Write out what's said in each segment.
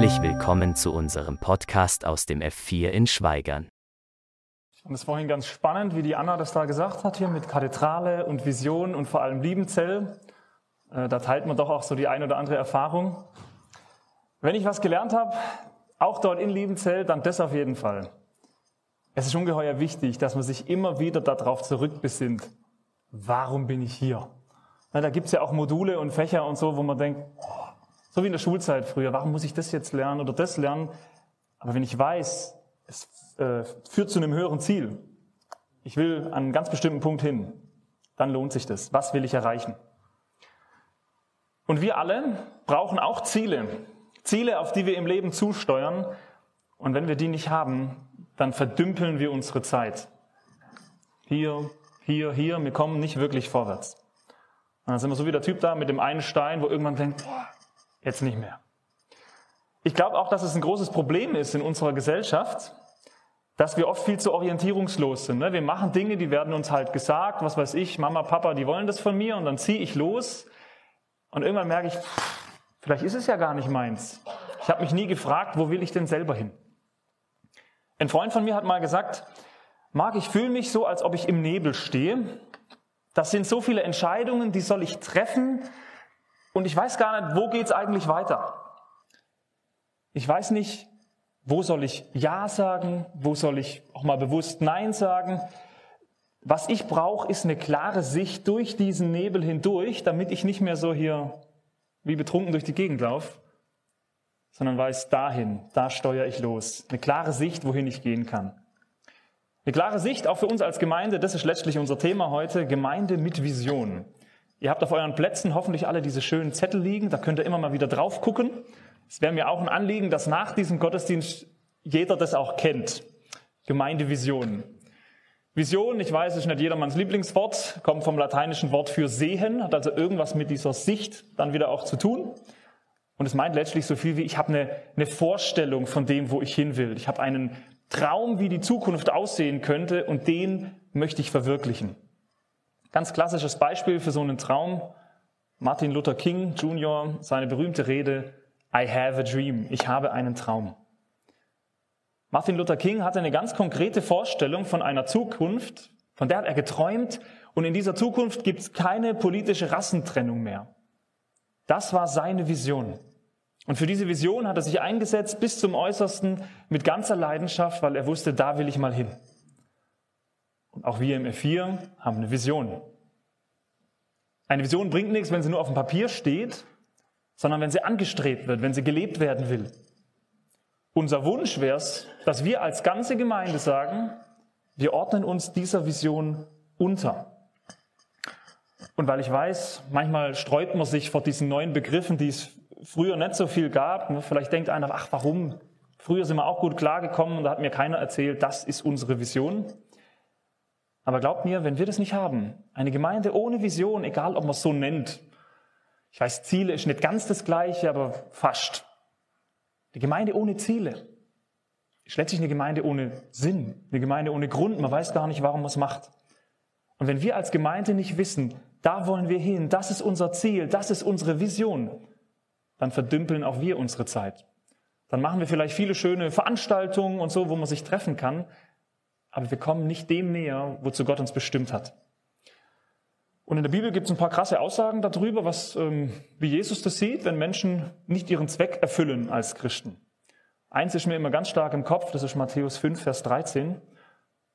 Herzlich willkommen zu unserem Podcast aus dem F4 in Schweigern. Fand es vorhin ganz spannend, wie die Anna das da gesagt hat, hier mit Kathedrale und Vision und vor allem Liebenzell. Äh, da teilt man doch auch so die ein oder andere Erfahrung. Wenn ich was gelernt habe, auch dort in Liebenzell, dann das auf jeden Fall. Es ist ungeheuer wichtig, dass man sich immer wieder darauf zurückbesinnt. Warum bin ich hier? Na, da gibt's ja auch Module und Fächer und so, wo man denkt, oh, so wie in der Schulzeit früher, warum muss ich das jetzt lernen oder das lernen? Aber wenn ich weiß, es äh, führt zu einem höheren Ziel, ich will an einen ganz bestimmten Punkt hin, dann lohnt sich das. Was will ich erreichen? Und wir alle brauchen auch Ziele. Ziele, auf die wir im Leben zusteuern. Und wenn wir die nicht haben, dann verdümpeln wir unsere Zeit. Hier, hier, hier, wir kommen nicht wirklich vorwärts. Und dann sind wir so wie der Typ da mit dem einen Stein, wo irgendwann denkt, boah, jetzt nicht mehr. Ich glaube auch, dass es ein großes Problem ist in unserer Gesellschaft, dass wir oft viel zu orientierungslos sind. Ne? Wir machen Dinge, die werden uns halt gesagt, was weiß ich, Mama, Papa, die wollen das von mir und dann ziehe ich los und irgendwann merke ich, vielleicht ist es ja gar nicht meins. Ich habe mich nie gefragt, wo will ich denn selber hin? Ein Freund von mir hat mal gesagt, Marc, ich fühle mich so, als ob ich im Nebel stehe. Das sind so viele Entscheidungen, die soll ich treffen und ich weiß gar nicht, wo geht's eigentlich weiter. Ich weiß nicht, wo soll ich Ja sagen, wo soll ich auch mal bewusst Nein sagen. Was ich brauche, ist eine klare Sicht durch diesen Nebel hindurch, damit ich nicht mehr so hier wie betrunken durch die Gegend laufe, sondern weiß, dahin, da steuere ich los. Eine klare Sicht, wohin ich gehen kann. Eine klare Sicht auch für uns als Gemeinde, das ist letztlich unser Thema heute, Gemeinde mit Vision. Ihr habt auf euren Plätzen hoffentlich alle diese schönen Zettel liegen, da könnt ihr immer mal wieder drauf gucken. Es wäre mir auch ein Anliegen, dass nach diesem Gottesdienst jeder das auch kennt. Gemeindevision. Vision, ich weiß, ist nicht jedermanns Lieblingswort, kommt vom lateinischen Wort für sehen, hat also irgendwas mit dieser Sicht dann wieder auch zu tun. Und es meint letztlich so viel wie, ich habe eine, eine Vorstellung von dem, wo ich hin will. Ich habe einen Traum, wie die Zukunft aussehen könnte und den möchte ich verwirklichen. Ganz klassisches Beispiel für so einen Traum. Martin Luther King Jr., seine berühmte Rede, I have a dream. Ich habe einen Traum. Martin Luther King hatte eine ganz konkrete Vorstellung von einer Zukunft, von der hat er geträumt und in dieser Zukunft gibt es keine politische Rassentrennung mehr. Das war seine Vision. Und für diese Vision hat er sich eingesetzt bis zum Äußersten mit ganzer Leidenschaft, weil er wusste, da will ich mal hin. Und auch wir im F4 haben eine Vision. Eine Vision bringt nichts, wenn sie nur auf dem Papier steht, sondern wenn sie angestrebt wird, wenn sie gelebt werden will. Unser Wunsch wäre es, dass wir als ganze Gemeinde sagen, wir ordnen uns dieser Vision unter. Und weil ich weiß, manchmal streut man sich vor diesen neuen Begriffen, die es früher nicht so viel gab. Vielleicht denkt einer, ach warum? Früher sind wir auch gut klargekommen und da hat mir keiner erzählt, das ist unsere Vision. Aber glaubt mir, wenn wir das nicht haben, eine Gemeinde ohne Vision, egal ob man es so nennt, ich weiß, Ziele ist nicht ganz das gleiche, aber fast. Die Gemeinde ohne Ziele ist letztlich eine Gemeinde ohne Sinn, eine Gemeinde ohne Grund. Man weiß gar nicht, warum man es macht. Und wenn wir als Gemeinde nicht wissen, da wollen wir hin, das ist unser Ziel, das ist unsere Vision, dann verdümpeln auch wir unsere Zeit. Dann machen wir vielleicht viele schöne Veranstaltungen und so, wo man sich treffen kann, aber wir kommen nicht dem näher, wozu Gott uns bestimmt hat. Und in der Bibel gibt es ein paar krasse Aussagen darüber, was, ähm, wie Jesus das sieht, wenn Menschen nicht ihren Zweck erfüllen als Christen. Eins ist mir immer ganz stark im Kopf, das ist Matthäus 5, Vers 13.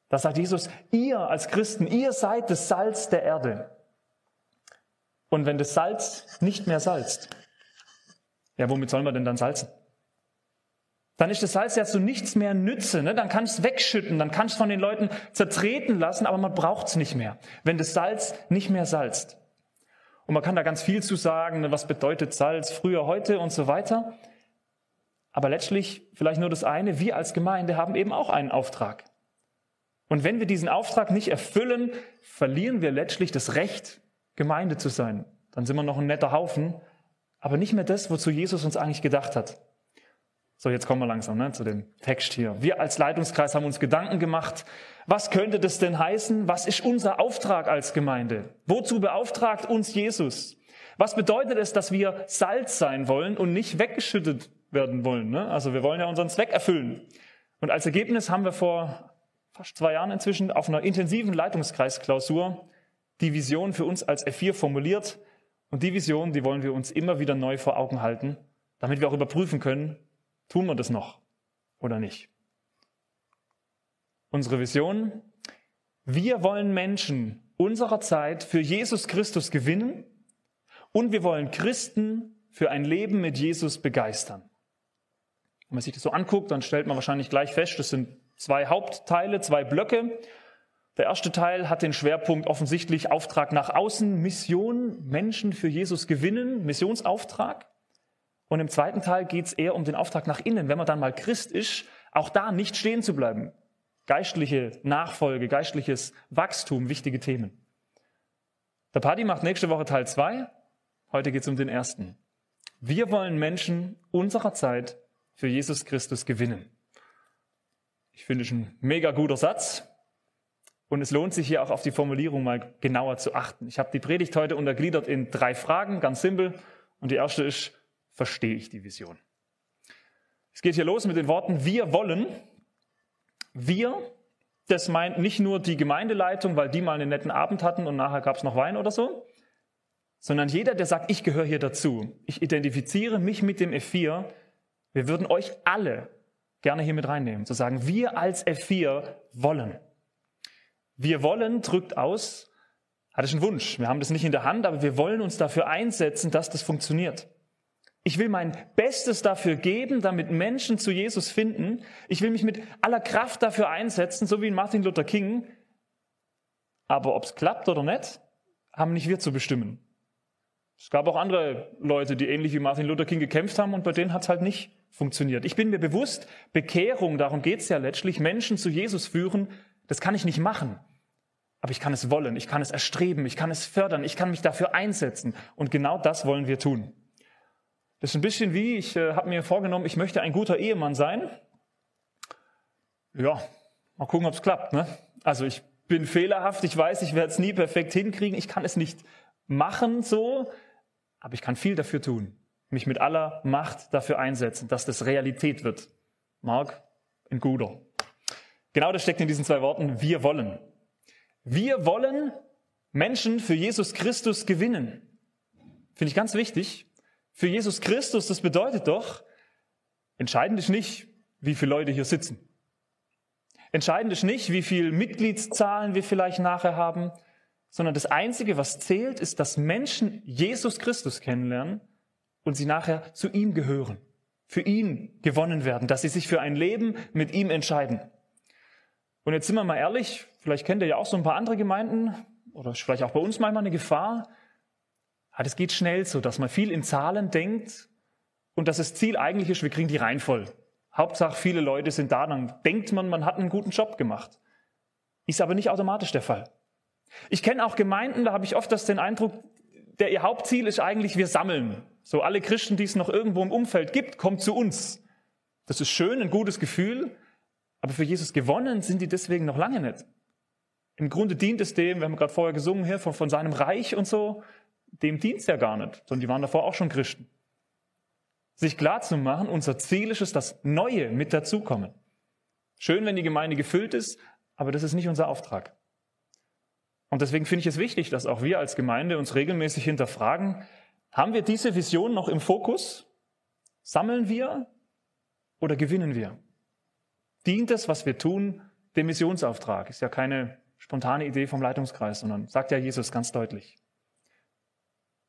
Da sagt Jesus, ihr als Christen, ihr seid das Salz der Erde. Und wenn das Salz nicht mehr salzt, ja, womit soll man denn dann salzen? Dann ist das Salz ja zu nichts mehr Nütze. Ne? Dann kannst du es wegschütten, dann kannst du von den Leuten zertreten lassen, aber man braucht es nicht mehr, wenn das Salz nicht mehr salzt. Und man kann da ganz viel zu sagen, ne? was bedeutet Salz früher, heute und so weiter. Aber letztlich vielleicht nur das eine, wir als Gemeinde haben eben auch einen Auftrag. Und wenn wir diesen Auftrag nicht erfüllen, verlieren wir letztlich das Recht, Gemeinde zu sein. Dann sind wir noch ein netter Haufen, aber nicht mehr das, wozu Jesus uns eigentlich gedacht hat. So, jetzt kommen wir langsam ne, zu dem Text hier. Wir als Leitungskreis haben uns Gedanken gemacht, was könnte das denn heißen? Was ist unser Auftrag als Gemeinde? Wozu beauftragt uns Jesus? Was bedeutet es, dass wir Salz sein wollen und nicht weggeschüttet werden wollen. Ne? Also wir wollen ja unseren Zweck erfüllen. Und als Ergebnis haben wir vor fast zwei Jahren inzwischen auf einer intensiven Leitungskreisklausur die Vision für uns als F4 formuliert. Und die Vision, die wollen wir uns immer wieder neu vor Augen halten, damit wir auch überprüfen können, tun wir das noch oder nicht. Unsere Vision, wir wollen Menschen unserer Zeit für Jesus Christus gewinnen und wir wollen Christen für ein Leben mit Jesus begeistern. Wenn man sich das so anguckt, dann stellt man wahrscheinlich gleich fest, das sind zwei Hauptteile, zwei Blöcke. Der erste Teil hat den Schwerpunkt offensichtlich Auftrag nach außen, Mission, Menschen für Jesus gewinnen, Missionsauftrag. Und im zweiten Teil geht es eher um den Auftrag nach innen, wenn man dann mal Christ ist, auch da nicht stehen zu bleiben. Geistliche Nachfolge, geistliches Wachstum, wichtige Themen. Der Paddy macht nächste Woche Teil zwei. Heute geht es um den ersten. Wir wollen Menschen unserer Zeit für Jesus Christus gewinnen. Ich finde es ein mega guter Satz. Und es lohnt sich hier auch auf die Formulierung mal genauer zu achten. Ich habe die Predigt heute untergliedert in drei Fragen, ganz simpel. Und die erste ist, verstehe ich die Vision? Es geht hier los mit den Worten, wir wollen. Wir, das meint nicht nur die Gemeindeleitung, weil die mal einen netten Abend hatten und nachher gab es noch Wein oder so, sondern jeder, der sagt, ich gehöre hier dazu, ich identifiziere mich mit dem F4, wir würden euch alle gerne hier mit reinnehmen, zu sagen, wir als F4 wollen. Wir wollen drückt aus, hat es einen Wunsch. Wir haben das nicht in der Hand, aber wir wollen uns dafür einsetzen, dass das funktioniert. Ich will mein Bestes dafür geben, damit Menschen zu Jesus finden. Ich will mich mit aller Kraft dafür einsetzen, so wie Martin Luther King. Aber ob es klappt oder nicht, haben nicht wir zu bestimmen. Es gab auch andere Leute, die ähnlich wie Martin Luther King gekämpft haben und bei denen hat es halt nicht funktioniert. Ich bin mir bewusst, Bekehrung, darum geht es ja letztlich, Menschen zu Jesus führen, das kann ich nicht machen. Aber ich kann es wollen, ich kann es erstreben, ich kann es fördern, ich kann mich dafür einsetzen. Und genau das wollen wir tun. Das ist ein bisschen wie, ich äh, habe mir vorgenommen, ich möchte ein guter Ehemann sein. Ja, mal gucken, ob es klappt. Ne? Also ich bin fehlerhaft, ich weiß, ich werde es nie perfekt hinkriegen, ich kann es nicht machen so, aber ich kann viel dafür tun, mich mit aller Macht dafür einsetzen, dass das Realität wird. Mark, ein guter. Genau das steckt in diesen zwei Worten, wir wollen. Wir wollen Menschen für Jesus Christus gewinnen. Finde ich ganz wichtig. Für Jesus Christus, das bedeutet doch, entscheidend ist nicht, wie viele Leute hier sitzen. Entscheidend ist nicht, wie viele Mitgliedszahlen wir vielleicht nachher haben, sondern das Einzige, was zählt, ist, dass Menschen Jesus Christus kennenlernen und sie nachher zu ihm gehören, für ihn gewonnen werden, dass sie sich für ein Leben mit ihm entscheiden. Und jetzt sind wir mal ehrlich, vielleicht kennt ihr ja auch so ein paar andere Gemeinden oder vielleicht auch bei uns manchmal eine Gefahr. Das geht schnell so, dass man viel in Zahlen denkt und dass das Ziel eigentlich ist, wir kriegen die rein voll. Hauptsache viele Leute sind da, dann denkt man, man hat einen guten Job gemacht. Ist aber nicht automatisch der Fall. Ich kenne auch Gemeinden, da habe ich oft das den Eindruck, der ihr Hauptziel ist eigentlich, wir sammeln. So alle Christen, die es noch irgendwo im Umfeld gibt, kommt zu uns. Das ist schön, ein gutes Gefühl, aber für Jesus gewonnen sind die deswegen noch lange nicht. Im Grunde dient es dem, wir haben gerade vorher gesungen hier, von, von seinem Reich und so, dem dient es ja gar nicht, sondern die waren davor auch schon Christen. Sich klar zu machen, unser Ziel ist es, dass Neue mit dazukommen. Schön, wenn die Gemeinde gefüllt ist, aber das ist nicht unser Auftrag. Und deswegen finde ich es wichtig, dass auch wir als Gemeinde uns regelmäßig hinterfragen, haben wir diese Vision noch im Fokus? Sammeln wir oder gewinnen wir? dient es, was wir tun, dem Missionsauftrag. Ist ja keine spontane Idee vom Leitungskreis, sondern sagt ja Jesus ganz deutlich.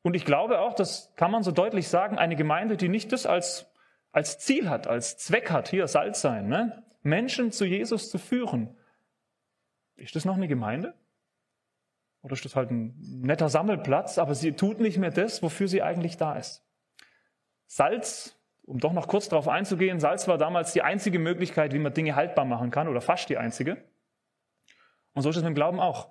Und ich glaube auch, das kann man so deutlich sagen, eine Gemeinde, die nicht das als, als Ziel hat, als Zweck hat, hier Salz sein, ne? Menschen zu Jesus zu führen. Ist das noch eine Gemeinde? Oder ist das halt ein netter Sammelplatz, aber sie tut nicht mehr das, wofür sie eigentlich da ist? Salz um doch noch kurz darauf einzugehen, Salz war damals die einzige Möglichkeit, wie man Dinge haltbar machen kann, oder fast die einzige. Und so ist es mit dem Glauben auch.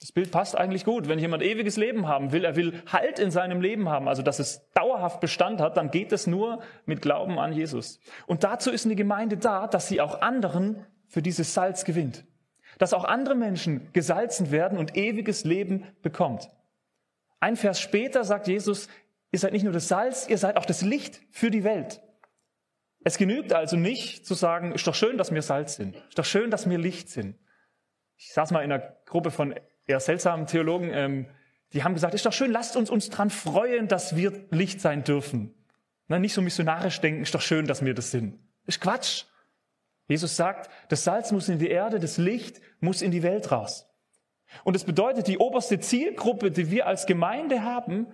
Das Bild passt eigentlich gut. Wenn jemand ewiges Leben haben will, er will Halt in seinem Leben haben, also dass es dauerhaft Bestand hat, dann geht es nur mit Glauben an Jesus. Und dazu ist eine Gemeinde da, dass sie auch anderen für dieses Salz gewinnt. Dass auch andere Menschen gesalzen werden und ewiges Leben bekommt. Ein Vers später sagt Jesus, Ihr seid nicht nur das Salz, ihr seid auch das Licht für die Welt. Es genügt also nicht zu sagen, ist doch schön, dass wir Salz sind. Ist doch schön, dass wir Licht sind. Ich saß mal in einer Gruppe von eher seltsamen Theologen, ähm, die haben gesagt, ist doch schön, lasst uns uns dran freuen, dass wir Licht sein dürfen. Na, nicht so missionarisch denken, ist doch schön, dass wir das sind. Ist Quatsch. Jesus sagt, das Salz muss in die Erde, das Licht muss in die Welt raus. Und es bedeutet, die oberste Zielgruppe, die wir als Gemeinde haben,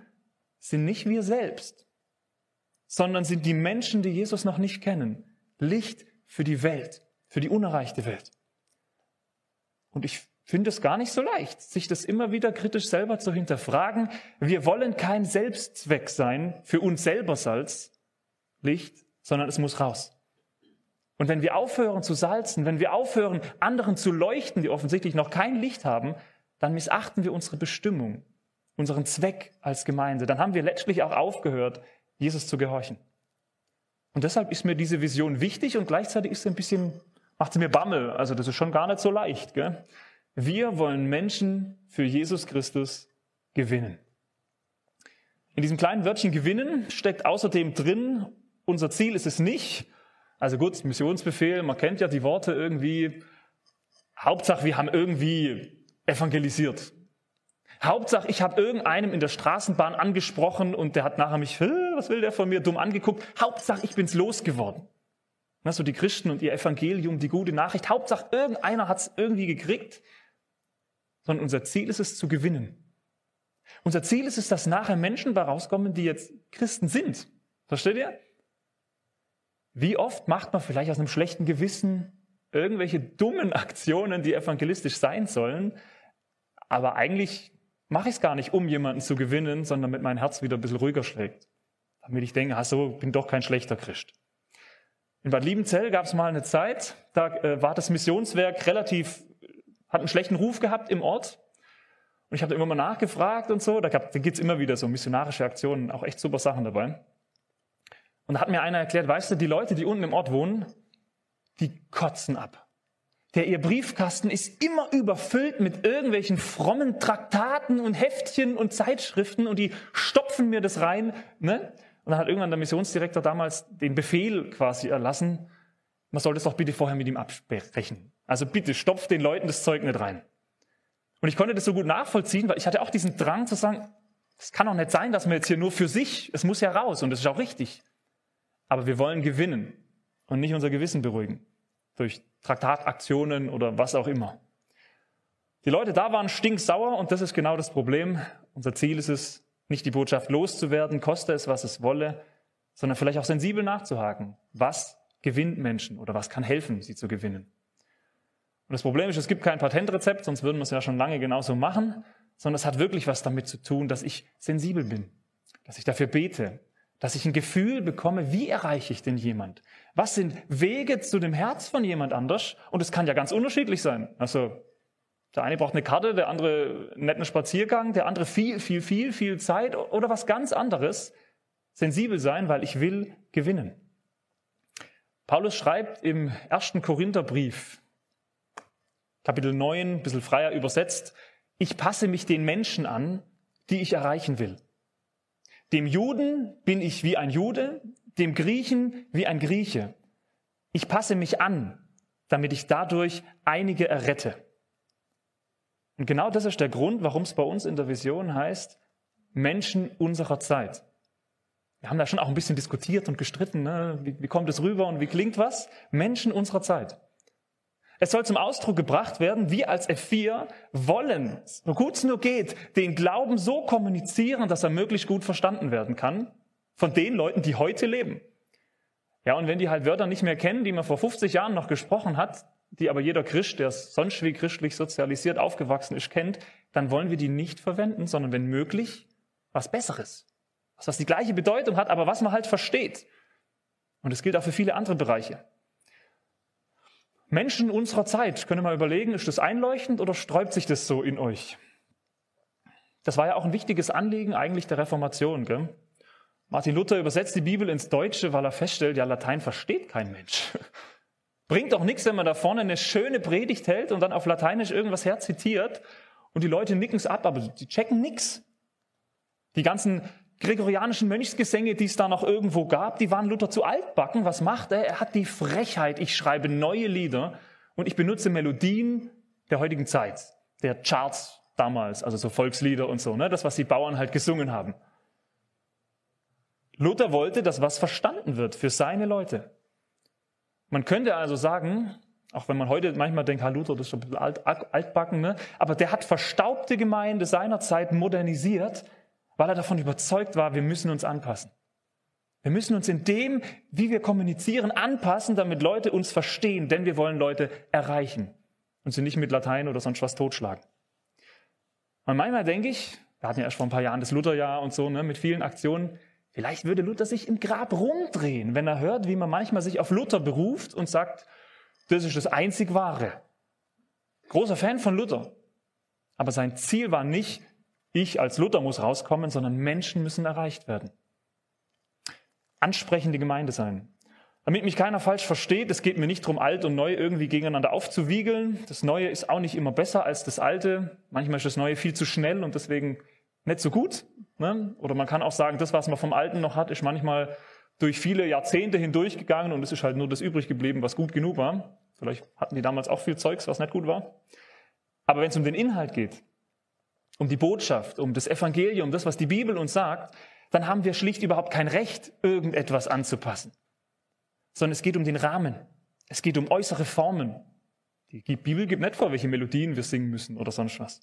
sind nicht wir selbst, sondern sind die Menschen, die Jesus noch nicht kennen. Licht für die Welt, für die unerreichte Welt. Und ich finde es gar nicht so leicht, sich das immer wieder kritisch selber zu hinterfragen. Wir wollen kein Selbstzweck sein für uns selber Salz, Licht, sondern es muss raus. Und wenn wir aufhören zu salzen, wenn wir aufhören, anderen zu leuchten, die offensichtlich noch kein Licht haben, dann missachten wir unsere Bestimmung, unseren Zweck als Gemeinde. Dann haben wir letztlich auch aufgehört, Jesus zu gehorchen. Und deshalb ist mir diese Vision wichtig und gleichzeitig ist sie ein bisschen, macht sie mir Bammel. Also das ist schon gar nicht so leicht. Gell? Wir wollen Menschen für Jesus Christus gewinnen. In diesem kleinen Wörtchen gewinnen steckt außerdem drin, unser Ziel ist es nicht, also gut, Missionsbefehl, man kennt ja die Worte irgendwie, Hauptsache wir haben irgendwie evangelisiert. Hauptsache ich habe irgendeinem in der Straßenbahn angesprochen und der hat nachher mich, was will der von mir, dumm angeguckt. Hauptsache ich bin's losgeworden. So die Christen und ihr Evangelium, die gute Nachricht. Hauptsache irgendeiner hat's irgendwie gekriegt sondern unser Ziel ist es zu gewinnen. Unser Ziel ist es, dass nachher Menschen bei rauskommen, die jetzt Christen sind. Versteht ihr? Wie oft macht man vielleicht aus einem schlechten Gewissen irgendwelche dummen Aktionen, die evangelistisch sein sollen, aber eigentlich mache ich es gar nicht, um jemanden zu gewinnen, sondern damit mein Herz wieder ein bisschen ruhiger schlägt. Damit ich denke, ach so, bin doch kein schlechter Christ. In Bad Liebenzell gab es mal eine Zeit, da äh, war das Missionswerk relativ hat einen schlechten Ruf gehabt im Ort. Und ich habe immer mal nachgefragt und so. Da, da gibt es immer wieder so missionarische Aktionen, auch echt super Sachen dabei. Und da hat mir einer erklärt, weißt du, die Leute, die unten im Ort wohnen, die kotzen ab. Der ihr Briefkasten ist immer überfüllt mit irgendwelchen frommen Traktaten und Heftchen und Zeitschriften und die stopfen mir das rein. Ne? Und dann hat irgendwann der Missionsdirektor damals den Befehl quasi erlassen, man soll das doch bitte vorher mit ihm absprechen. Also bitte stopft den Leuten das Zeug nicht rein. Und ich konnte das so gut nachvollziehen, weil ich hatte auch diesen Drang zu sagen, es kann doch nicht sein, dass man jetzt hier nur für sich, es muss ja raus und das ist auch richtig. Aber wir wollen gewinnen und nicht unser Gewissen beruhigen durch Traktataktionen oder was auch immer. Die Leute da waren stinksauer und das ist genau das Problem. Unser Ziel ist es, nicht die Botschaft loszuwerden, koste es, was es wolle, sondern vielleicht auch sensibel nachzuhaken. Was gewinnt Menschen oder was kann helfen, sie zu gewinnen. Und das Problem ist, es gibt kein Patentrezept, sonst würden wir es ja schon lange genauso machen, sondern es hat wirklich was damit zu tun, dass ich sensibel bin, dass ich dafür bete, dass ich ein Gefühl bekomme, wie erreiche ich denn jemand? Was sind Wege zu dem Herz von jemand anders? Und es kann ja ganz unterschiedlich sein. Also der eine braucht eine Karte, der andere einen netten Spaziergang, der andere viel, viel, viel, viel Zeit oder was ganz anderes. Sensibel sein, weil ich will gewinnen. Paulus schreibt im ersten Korintherbrief, Kapitel 9, ein bisschen freier übersetzt, ich passe mich den Menschen an, die ich erreichen will. Dem Juden bin ich wie ein Jude, dem Griechen wie ein Grieche. Ich passe mich an, damit ich dadurch einige errette. Und genau das ist der Grund, warum es bei uns in der Vision heißt, Menschen unserer Zeit. Wir haben da schon auch ein bisschen diskutiert und gestritten. Ne? Wie, wie kommt es rüber und wie klingt was? Menschen unserer Zeit. Es soll zum Ausdruck gebracht werden, wir als F4 wollen, so gut es nur geht, den Glauben so kommunizieren, dass er möglichst gut verstanden werden kann von den Leuten, die heute leben. Ja, und wenn die halt Wörter nicht mehr kennen, die man vor 50 Jahren noch gesprochen hat, die aber jeder Christ, der sonst wie christlich sozialisiert aufgewachsen ist, kennt, dann wollen wir die nicht verwenden, sondern wenn möglich was Besseres was die gleiche Bedeutung hat, aber was man halt versteht. Und es gilt auch für viele andere Bereiche. Menschen unserer Zeit, können mal überlegen, ist das einleuchtend oder sträubt sich das so in euch? Das war ja auch ein wichtiges Anliegen eigentlich der Reformation. Gell? Martin Luther übersetzt die Bibel ins Deutsche, weil er feststellt, ja, Latein versteht kein Mensch. Bringt doch nichts, wenn man da vorne eine schöne Predigt hält und dann auf Lateinisch irgendwas herzitiert und die Leute nicken es ab, aber die checken nichts. Die ganzen gregorianischen Mönchsgesänge, die es da noch irgendwo gab, die waren Luther zu altbacken. Was macht er? Er hat die Frechheit, ich schreibe neue Lieder und ich benutze Melodien der heutigen Zeit, der Charts damals, also so Volkslieder und so, ne? das, was die Bauern halt gesungen haben. Luther wollte, dass was verstanden wird für seine Leute. Man könnte also sagen, auch wenn man heute manchmal denkt, Herr Luther, das ist schon ein bisschen alt, altbacken, ne? aber der hat verstaubte Gemeinde seiner Zeit modernisiert, weil er davon überzeugt war, wir müssen uns anpassen. Wir müssen uns in dem, wie wir kommunizieren, anpassen, damit Leute uns verstehen, denn wir wollen Leute erreichen und sie nicht mit Latein oder sonst was totschlagen. Und manchmal denke ich, wir hatten ja erst vor ein paar Jahren das Lutherjahr und so, ne, mit vielen Aktionen, vielleicht würde Luther sich im Grab rumdrehen, wenn er hört, wie man manchmal sich auf Luther beruft und sagt, das ist das einzig Wahre. Großer Fan von Luther. Aber sein Ziel war nicht, ich als Luther muss rauskommen, sondern Menschen müssen erreicht werden. Ansprechende Gemeinde sein. Damit mich keiner falsch versteht, es geht mir nicht darum, alt und neu irgendwie gegeneinander aufzuwiegeln. Das Neue ist auch nicht immer besser als das Alte. Manchmal ist das Neue viel zu schnell und deswegen nicht so gut. Ne? Oder man kann auch sagen, das, was man vom Alten noch hat, ist manchmal durch viele Jahrzehnte hindurchgegangen und es ist halt nur das übrig geblieben, was gut genug war. Vielleicht hatten die damals auch viel Zeugs, was nicht gut war. Aber wenn es um den Inhalt geht, um die Botschaft, um das Evangelium, das, was die Bibel uns sagt, dann haben wir schlicht überhaupt kein Recht, irgendetwas anzupassen sondern es geht um den Rahmen. Es geht um äußere Formen. Die Bibel gibt nicht vor, welche Melodien wir singen müssen oder sonst was.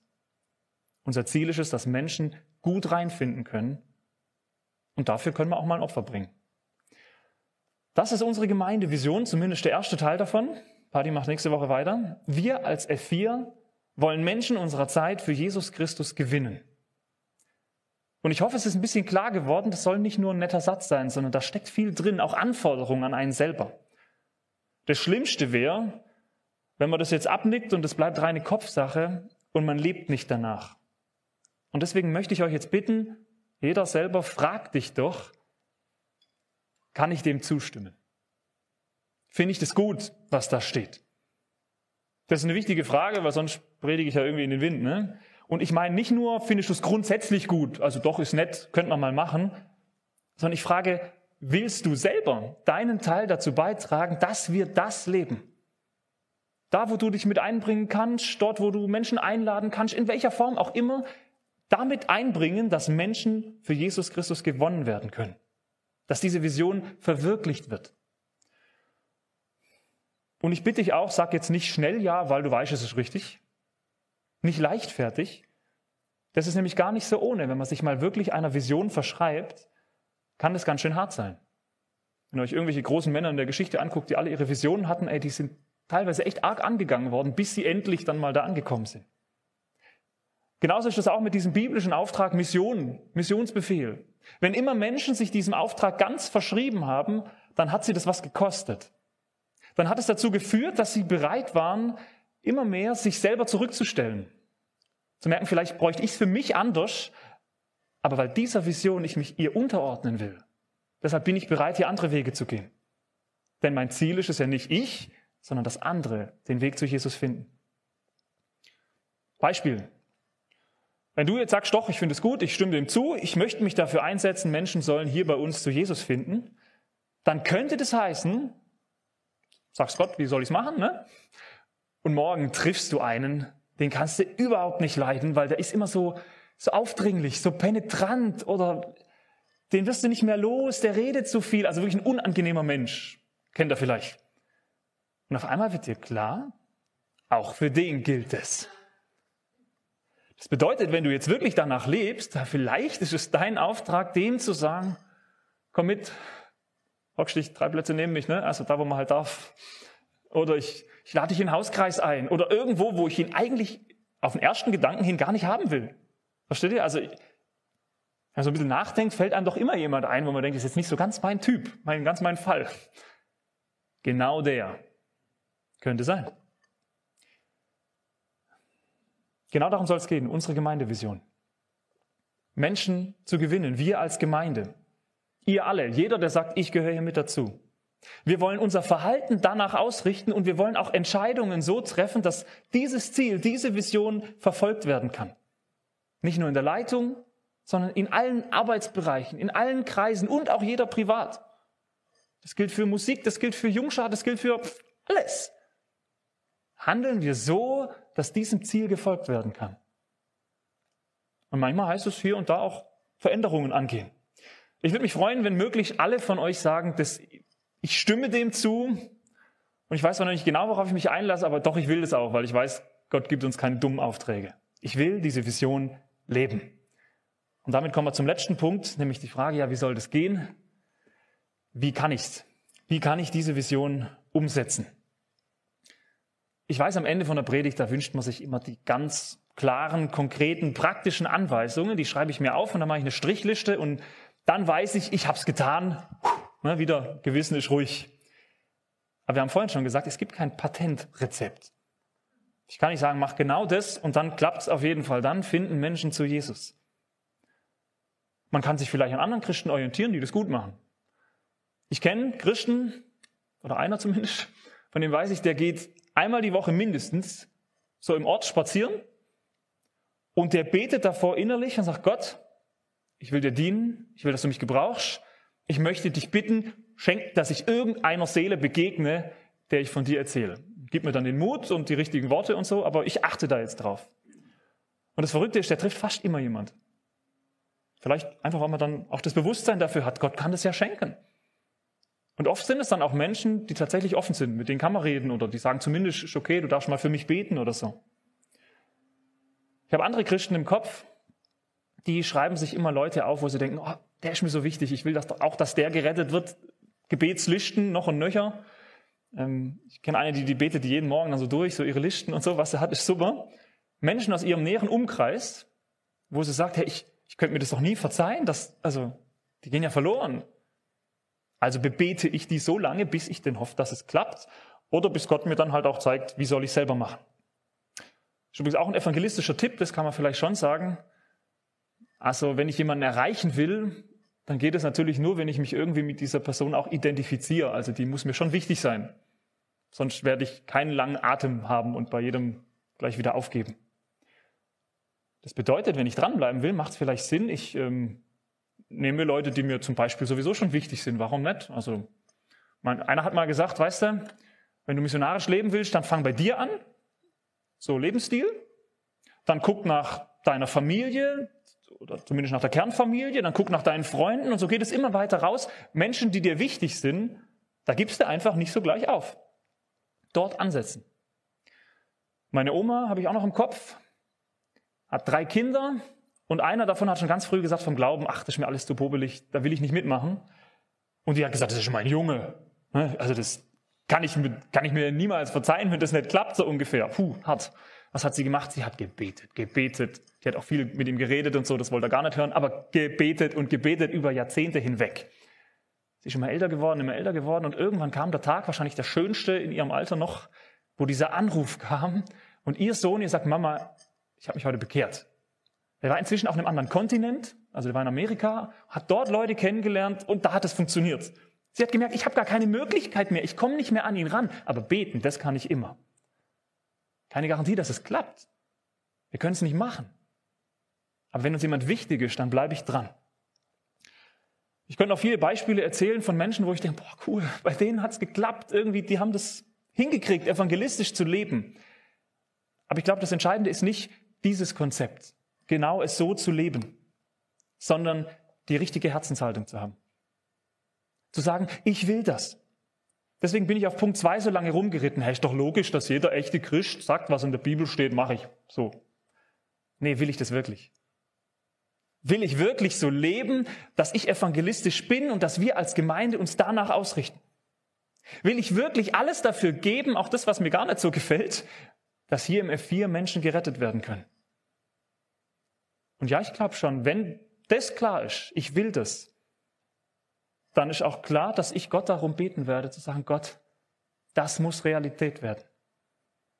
Unser Ziel ist es, dass Menschen gut reinfinden können. Und dafür können wir auch mal ein Opfer bringen. Das ist unsere Gemeindevision, zumindest der erste Teil davon. Party macht nächste Woche weiter. Wir als F4 wollen Menschen unserer Zeit für Jesus Christus gewinnen. Und ich hoffe, es ist ein bisschen klar geworden, das soll nicht nur ein netter Satz sein, sondern da steckt viel drin, auch Anforderungen an einen selber. Das Schlimmste wäre, wenn man das jetzt abnickt und es bleibt reine Kopfsache und man lebt nicht danach. Und deswegen möchte ich euch jetzt bitten, jeder selber fragt dich doch, kann ich dem zustimmen? Finde ich das gut, was da steht? Das ist eine wichtige Frage, weil sonst predige ich ja irgendwie in den Wind. Ne? Und ich meine nicht nur, findest du es grundsätzlich gut, also doch ist nett, könnte man mal machen, sondern ich frage, willst du selber deinen Teil dazu beitragen, dass wir das leben? Da, wo du dich mit einbringen kannst, dort, wo du Menschen einladen kannst, in welcher Form auch immer, damit einbringen, dass Menschen für Jesus Christus gewonnen werden können. Dass diese Vision verwirklicht wird. Und ich bitte dich auch, sag jetzt nicht schnell ja, weil du weißt, es ist richtig nicht leichtfertig. Das ist nämlich gar nicht so ohne. Wenn man sich mal wirklich einer Vision verschreibt, kann das ganz schön hart sein. Wenn ihr euch irgendwelche großen Männer in der Geschichte anguckt, die alle ihre Visionen hatten, ey, die sind teilweise echt arg angegangen worden, bis sie endlich dann mal da angekommen sind. Genauso ist das auch mit diesem biblischen Auftrag Mission, Missionsbefehl. Wenn immer Menschen sich diesem Auftrag ganz verschrieben haben, dann hat sie das was gekostet. Dann hat es dazu geführt, dass sie bereit waren, immer mehr sich selber zurückzustellen. Zu merken, vielleicht bräuchte ich es für mich anders, aber weil dieser Vision ich mich ihr unterordnen will. Deshalb bin ich bereit, hier andere Wege zu gehen. Denn mein Ziel ist es ja nicht ich, sondern dass andere den Weg zu Jesus finden. Beispiel. Wenn du jetzt sagst, doch, ich finde es gut, ich stimme dem zu, ich möchte mich dafür einsetzen, Menschen sollen hier bei uns zu Jesus finden, dann könnte das heißen, sagst Gott, wie soll ich es machen? Ne? Und morgen triffst du einen, den kannst du überhaupt nicht leiden, weil der ist immer so, so aufdringlich, so penetrant oder den wirst du nicht mehr los, der redet so viel, also wirklich ein unangenehmer Mensch. Kennt er vielleicht. Und auf einmal wird dir klar, auch für den gilt es. Das bedeutet, wenn du jetzt wirklich danach lebst, vielleicht ist es dein Auftrag, dem zu sagen, komm mit, hockst dich drei Plätze neben mich, ne? also da, wo man halt darf. Oder ich, ich lade dich in den Hauskreis ein oder irgendwo, wo ich ihn eigentlich auf den ersten Gedanken hin gar nicht haben will. Versteht ihr? Also, wenn man so ein bisschen nachdenkt, fällt einem doch immer jemand ein, wo man denkt, das ist jetzt nicht so ganz mein Typ, mein, ganz mein Fall. Genau der. Könnte sein. Genau darum soll es gehen, unsere Gemeindevision. Menschen zu gewinnen, wir als Gemeinde. Ihr alle, jeder, der sagt, ich gehöre hier mit dazu. Wir wollen unser Verhalten danach ausrichten und wir wollen auch Entscheidungen so treffen, dass dieses Ziel, diese Vision verfolgt werden kann. Nicht nur in der Leitung, sondern in allen Arbeitsbereichen, in allen Kreisen und auch jeder privat. Das gilt für Musik, das gilt für Jungschar, das gilt für alles. Handeln wir so, dass diesem Ziel gefolgt werden kann. Und manchmal heißt es hier und da auch Veränderungen angehen. Ich würde mich freuen, wenn möglich alle von euch sagen, dass ich stimme dem zu. Und ich weiß noch nicht genau, worauf ich mich einlasse, aber doch, ich will das auch, weil ich weiß, Gott gibt uns keine dummen Aufträge. Ich will diese Vision leben. Und damit kommen wir zum letzten Punkt, nämlich die Frage, ja, wie soll das gehen? Wie kann ich's? Wie kann ich diese Vision umsetzen? Ich weiß, am Ende von der Predigt, da wünscht man sich immer die ganz klaren, konkreten, praktischen Anweisungen. Die schreibe ich mir auf und dann mache ich eine Strichliste und dann weiß ich, ich habe es getan. Ne, wieder, Gewissen ist ruhig. Aber wir haben vorhin schon gesagt, es gibt kein Patentrezept. Ich kann nicht sagen, mach genau das und dann klappt es auf jeden Fall. Dann finden Menschen zu Jesus. Man kann sich vielleicht an anderen Christen orientieren, die das gut machen. Ich kenne Christen, oder einer zumindest, von dem weiß ich, der geht einmal die Woche mindestens so im Ort spazieren und der betet davor innerlich und sagt, Gott, ich will dir dienen, ich will, dass du mich gebrauchst, ich möchte dich bitten, schenk, dass ich irgendeiner Seele begegne, der ich von dir erzähle. Gib mir dann den Mut und die richtigen Worte und so, aber ich achte da jetzt drauf. Und das Verrückte ist, der trifft fast immer jemand. Vielleicht einfach, weil man dann auch das Bewusstsein dafür hat, Gott kann das ja schenken. Und oft sind es dann auch Menschen, die tatsächlich offen sind, mit denen kann man reden oder die sagen zumindest, okay, du darfst mal für mich beten oder so. Ich habe andere Christen im Kopf, die schreiben sich immer Leute auf, wo sie denken, oh, der ist mir so wichtig, ich will dass, auch, dass der gerettet wird. Gebetslisten noch und nöcher. Ähm, ich kenne eine, die, die betet jeden Morgen dann so durch, so ihre Listen und so, was sie hat, ist super. Menschen aus ihrem näheren Umkreis, wo sie sagt, hey, ich, ich könnte mir das doch nie verzeihen, dass, also, die gehen ja verloren. Also bebete ich die so lange, bis ich denn hoffe, dass es klappt, oder bis Gott mir dann halt auch zeigt, wie soll ich selber machen. Das ist übrigens auch ein evangelistischer Tipp, das kann man vielleicht schon sagen. Also wenn ich jemanden erreichen will, dann geht es natürlich nur, wenn ich mich irgendwie mit dieser Person auch identifiziere. Also die muss mir schon wichtig sein. Sonst werde ich keinen langen Atem haben und bei jedem gleich wieder aufgeben. Das bedeutet, wenn ich dranbleiben will, macht es vielleicht Sinn, ich ähm, nehme Leute, die mir zum Beispiel sowieso schon wichtig sind. Warum nicht? Also mein, einer hat mal gesagt, weißt du, wenn du missionarisch leben willst, dann fang bei dir an so Lebensstil. Dann guck nach deiner Familie oder zumindest nach der Kernfamilie, dann guck nach deinen Freunden und so geht es immer weiter raus. Menschen, die dir wichtig sind, da gibst du einfach nicht so gleich auf. Dort ansetzen. Meine Oma habe ich auch noch im Kopf, hat drei Kinder und einer davon hat schon ganz früh gesagt vom Glauben, ach, das ist mir alles zu pobelig, da will ich nicht mitmachen. Und die hat gesagt, das ist schon mein Junge. Ne? Also das kann ich, kann ich mir niemals verzeihen, wenn das nicht klappt, so ungefähr. Puh, hart. Was hat sie gemacht? Sie hat gebetet, gebetet. Die hat auch viel mit ihm geredet und so, das wollte er gar nicht hören, aber gebetet und gebetet über Jahrzehnte hinweg. Sie ist immer älter geworden, immer älter geworden und irgendwann kam der Tag, wahrscheinlich der schönste in ihrem Alter noch, wo dieser Anruf kam und ihr Sohn, ihr sagt, Mama, ich habe mich heute bekehrt. Er war inzwischen auf einem anderen Kontinent, also er war in Amerika, hat dort Leute kennengelernt und da hat es funktioniert. Sie hat gemerkt, ich habe gar keine Möglichkeit mehr, ich komme nicht mehr an ihn ran, aber beten, das kann ich immer. Keine Garantie, dass es klappt. Wir können es nicht machen. Aber wenn uns jemand wichtig ist, dann bleibe ich dran. Ich könnte auch viele Beispiele erzählen von Menschen, wo ich denke, boah, cool, bei denen hat es geklappt, irgendwie, die haben das hingekriegt, evangelistisch zu leben. Aber ich glaube, das Entscheidende ist nicht dieses Konzept, genau es so zu leben, sondern die richtige Herzenshaltung zu haben. Zu sagen, ich will das. Deswegen bin ich auf Punkt zwei so lange rumgeritten. Hey, ist doch logisch, dass jeder echte Christ sagt, was in der Bibel steht, mache ich. So. Nee, will ich das wirklich? Will ich wirklich so leben, dass ich evangelistisch bin und dass wir als Gemeinde uns danach ausrichten? Will ich wirklich alles dafür geben, auch das, was mir gar nicht so gefällt, dass hier im F4 Menschen gerettet werden können? Und ja, ich glaube schon, wenn das klar ist, ich will das, dann ist auch klar, dass ich Gott darum beten werde, zu sagen, Gott, das muss Realität werden.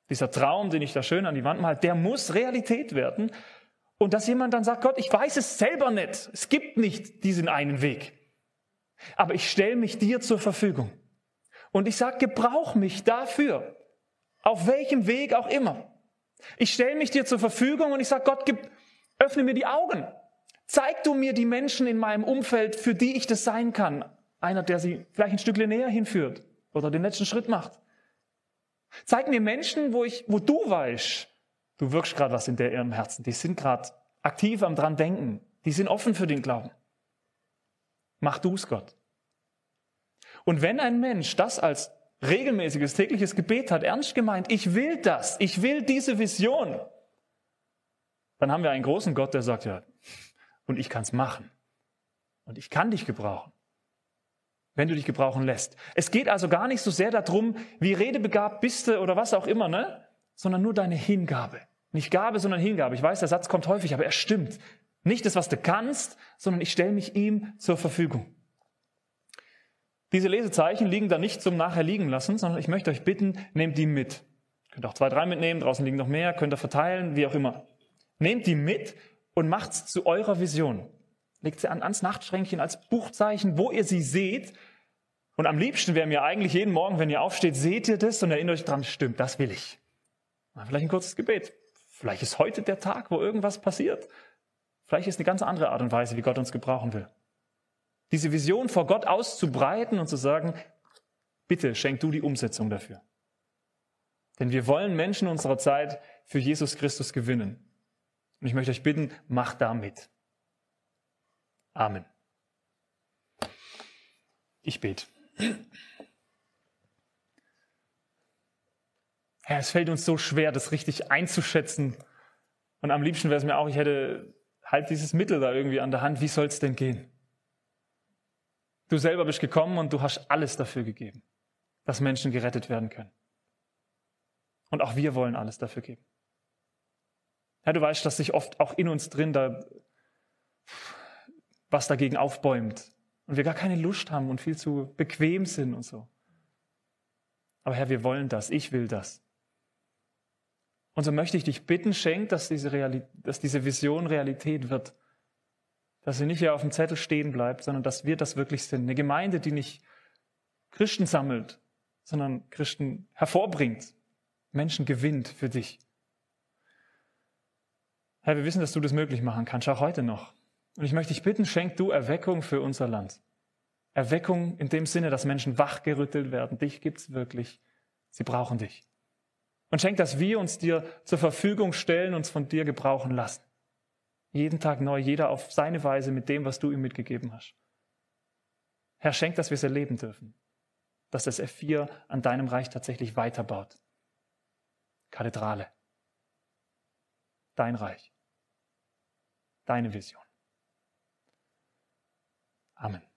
Dieser Traum, den ich da schön an die Wand mal, der muss Realität werden. Und dass jemand dann sagt, Gott, ich weiß es selber nicht. Es gibt nicht diesen einen Weg. Aber ich stelle mich dir zur Verfügung. Und ich sage, gebrauch mich dafür. Auf welchem Weg auch immer. Ich stelle mich dir zur Verfügung und ich sage, Gott, gib, öffne mir die Augen. Zeig du mir die Menschen in meinem Umfeld, für die ich das sein kann. Einer, der sie vielleicht ein Stückchen näher hinführt oder den letzten Schritt macht. Zeig mir Menschen, wo, ich, wo du weißt, du wirkst gerade was in der ihrem Herzen. Die sind gerade aktiv am dran denken. Die sind offen für den Glauben. Mach du es, Gott. Und wenn ein Mensch das als regelmäßiges tägliches Gebet hat, ernst gemeint, ich will das, ich will diese Vision, dann haben wir einen großen Gott, der sagt, ja, und ich kann es machen. Und ich kann dich gebrauchen, wenn du dich gebrauchen lässt. Es geht also gar nicht so sehr darum, wie redebegabt bist du oder was auch immer, ne? sondern nur deine Hingabe. Nicht Gabe, sondern Hingabe. Ich weiß, der Satz kommt häufig, aber er stimmt. Nicht das, was du kannst, sondern ich stelle mich ihm zur Verfügung. Diese Lesezeichen liegen da nicht zum nachher liegen lassen, sondern ich möchte euch bitten, nehmt die mit. Ihr könnt auch zwei, drei mitnehmen, draußen liegen noch mehr, könnt ihr verteilen, wie auch immer. Nehmt die mit und macht's zu eurer Vision. Legt sie an, ans Nachtschränkchen als Buchzeichen, wo ihr sie seht. Und am liebsten wäre mir eigentlich jeden Morgen, wenn ihr aufsteht, seht ihr das und erinnert euch dran, stimmt, das will ich. Vielleicht ein kurzes Gebet. Vielleicht ist heute der Tag, wo irgendwas passiert. Vielleicht ist eine ganz andere Art und Weise, wie Gott uns gebrauchen will. Diese Vision vor Gott auszubreiten und zu sagen, bitte schenk du die Umsetzung dafür. Denn wir wollen Menschen unserer Zeit für Jesus Christus gewinnen. Und ich möchte euch bitten, macht da mit. Amen. Ich bete. Herr, es fällt uns so schwer, das richtig einzuschätzen. Und am liebsten wäre es mir auch, ich hätte halt dieses Mittel da irgendwie an der Hand. Wie soll es denn gehen? Du selber bist gekommen und du hast alles dafür gegeben, dass Menschen gerettet werden können. Und auch wir wollen alles dafür geben. Ja, du weißt, dass sich oft auch in uns drin da was dagegen aufbäumt und wir gar keine Lust haben und viel zu bequem sind und so. Aber Herr, wir wollen das, ich will das. Und so möchte ich dich bitten, schenk, dass diese, Realität, dass diese Vision Realität wird. Dass sie nicht hier auf dem Zettel stehen bleibt, sondern dass wir das wirklich sind. Eine Gemeinde, die nicht Christen sammelt, sondern Christen hervorbringt, Menschen gewinnt für dich. Herr, wir wissen, dass du das möglich machen kannst, auch heute noch. Und ich möchte dich bitten, schenk du Erweckung für unser Land. Erweckung in dem Sinne, dass Menschen wachgerüttelt werden. Dich gibt's wirklich. Sie brauchen dich. Und schenk, dass wir uns dir zur Verfügung stellen, uns von dir gebrauchen lassen. Jeden Tag neu, jeder auf seine Weise mit dem, was du ihm mitgegeben hast. Herr, schenk, dass wir es erleben dürfen. Dass das F4 an deinem Reich tatsächlich weiterbaut. Kathedrale. Dein Reich deine Vision. Amen.